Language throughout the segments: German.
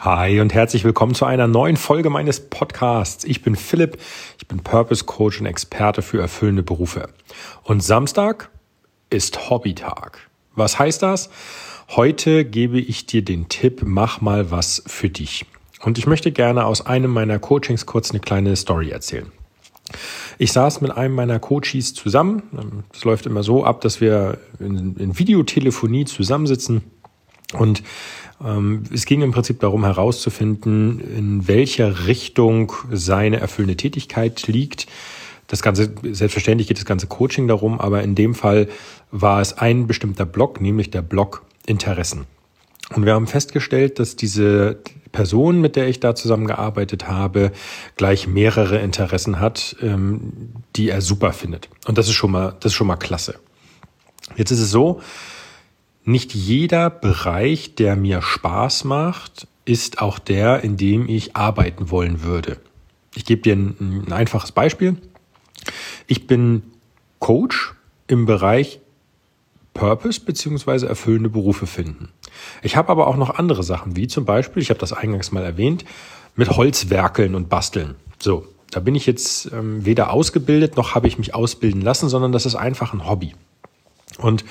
Hi und herzlich willkommen zu einer neuen Folge meines Podcasts. Ich bin Philipp, ich bin Purpose Coach und Experte für erfüllende Berufe. Und Samstag ist Hobbytag. Was heißt das? Heute gebe ich dir den Tipp, mach mal was für dich. Und ich möchte gerne aus einem meiner Coachings kurz eine kleine Story erzählen. Ich saß mit einem meiner Coaches zusammen. Es läuft immer so ab, dass wir in, in Videotelefonie zusammensitzen und ähm, es ging im Prinzip darum herauszufinden, in welcher Richtung seine erfüllende Tätigkeit liegt. Das Ganze, selbstverständlich geht das ganze Coaching darum, aber in dem Fall war es ein bestimmter Block, nämlich der Block Interessen. Und wir haben festgestellt, dass diese Person, mit der ich da zusammengearbeitet habe, gleich mehrere Interessen hat, ähm, die er super findet. Und das ist schon mal, das ist schon mal klasse. Jetzt ist es so, nicht jeder Bereich, der mir Spaß macht, ist auch der, in dem ich arbeiten wollen würde. Ich gebe dir ein, ein einfaches Beispiel. Ich bin Coach im Bereich Purpose beziehungsweise erfüllende Berufe finden. Ich habe aber auch noch andere Sachen, wie zum Beispiel, ich habe das eingangs mal erwähnt, mit Holz werkeln und basteln. So, da bin ich jetzt ähm, weder ausgebildet noch habe ich mich ausbilden lassen, sondern das ist einfach ein Hobby. Und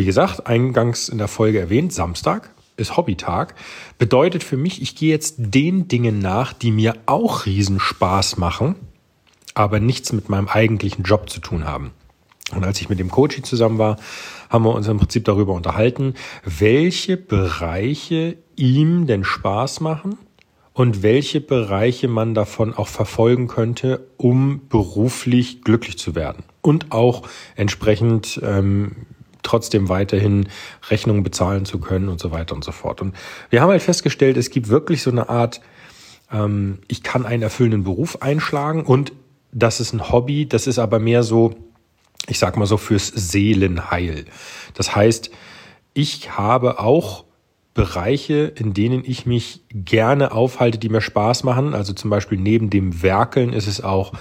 wie gesagt, eingangs in der Folge erwähnt, Samstag ist Hobbytag. Bedeutet für mich, ich gehe jetzt den Dingen nach, die mir auch Riesenspaß machen, aber nichts mit meinem eigentlichen Job zu tun haben. Und als ich mit dem Coaching zusammen war, haben wir uns im Prinzip darüber unterhalten, welche Bereiche ihm denn Spaß machen und welche Bereiche man davon auch verfolgen könnte, um beruflich glücklich zu werden und auch entsprechend ähm, trotzdem weiterhin Rechnungen bezahlen zu können und so weiter und so fort. Und wir haben halt festgestellt, es gibt wirklich so eine Art, ähm, ich kann einen erfüllenden Beruf einschlagen und das ist ein Hobby, das ist aber mehr so, ich sag mal so fürs Seelenheil. Das heißt, ich habe auch Bereiche, in denen ich mich gerne aufhalte, die mir Spaß machen. Also zum Beispiel neben dem Werkeln ist es auch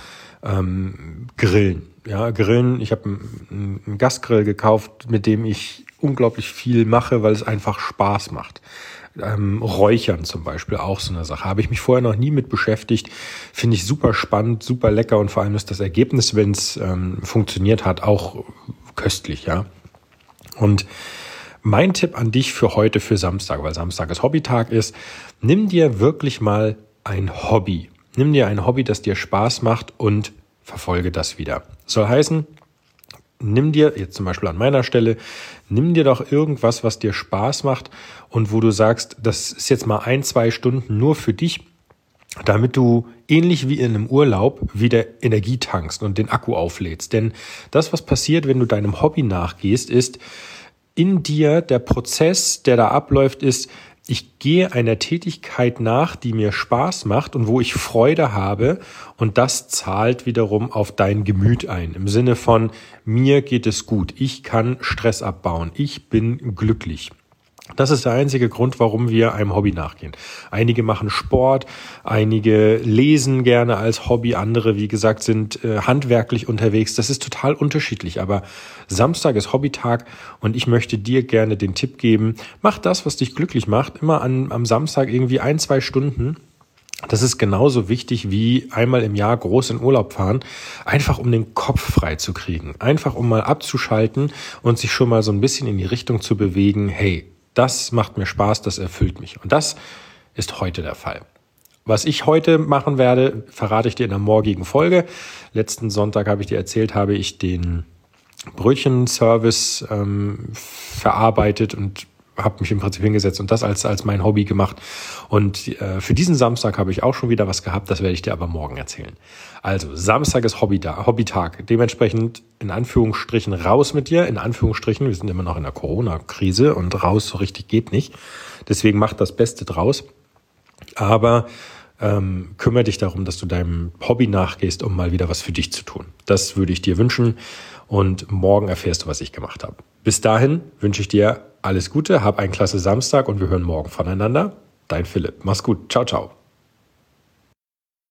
ähm, Grillen. Ja, Grillen. Ich habe einen, einen Gasgrill gekauft, mit dem ich unglaublich viel mache, weil es einfach Spaß macht. Ähm, Räuchern zum Beispiel auch so eine Sache. Habe ich mich vorher noch nie mit beschäftigt. Finde ich super spannend, super lecker und vor allem ist das Ergebnis, wenn es ähm, funktioniert hat, auch köstlich, ja. Und mein Tipp an dich für heute, für Samstag, weil Samstag ist Hobbytag ist, nimm dir wirklich mal ein Hobby. Nimm dir ein Hobby, das dir Spaß macht und verfolge das wieder. Soll heißen, nimm dir, jetzt zum Beispiel an meiner Stelle, nimm dir doch irgendwas, was dir Spaß macht und wo du sagst, das ist jetzt mal ein, zwei Stunden nur für dich, damit du ähnlich wie in einem Urlaub wieder Energie tankst und den Akku auflädst. Denn das, was passiert, wenn du deinem Hobby nachgehst, ist in dir der Prozess, der da abläuft, ist, ich gehe einer Tätigkeit nach, die mir Spaß macht und wo ich Freude habe und das zahlt wiederum auf dein Gemüt ein. Im Sinne von, mir geht es gut, ich kann Stress abbauen, ich bin glücklich. Das ist der einzige Grund, warum wir einem Hobby nachgehen. Einige machen Sport, einige lesen gerne als Hobby, andere, wie gesagt, sind äh, handwerklich unterwegs. Das ist total unterschiedlich. Aber Samstag ist Hobbytag und ich möchte dir gerne den Tipp geben, mach das, was dich glücklich macht, immer an, am Samstag irgendwie ein, zwei Stunden das ist genauso wichtig wie einmal im Jahr groß in Urlaub fahren, einfach um den Kopf frei zu kriegen, einfach um mal abzuschalten und sich schon mal so ein bisschen in die Richtung zu bewegen, hey, das macht mir Spaß, das erfüllt mich. Und das ist heute der Fall. Was ich heute machen werde, verrate ich dir in der morgigen Folge. Letzten Sonntag habe ich dir erzählt, habe ich den Brötchenservice ähm, verarbeitet und habe mich im Prinzip hingesetzt und das als, als mein Hobby gemacht. Und äh, für diesen Samstag habe ich auch schon wieder was gehabt, das werde ich dir aber morgen erzählen. Also, Samstag ist Hobby da, Hobbytag. Dementsprechend in Anführungsstrichen raus mit dir. In Anführungsstrichen, wir sind immer noch in der Corona-Krise und raus so richtig geht nicht. Deswegen mach das Beste draus. Aber ähm, kümmere dich darum, dass du deinem Hobby nachgehst, um mal wieder was für dich zu tun. Das würde ich dir wünschen und morgen erfährst du, was ich gemacht habe. Bis dahin wünsche ich dir alles Gute, hab einen klasse Samstag und wir hören morgen voneinander. Dein Philipp. Mach's gut. Ciao, ciao.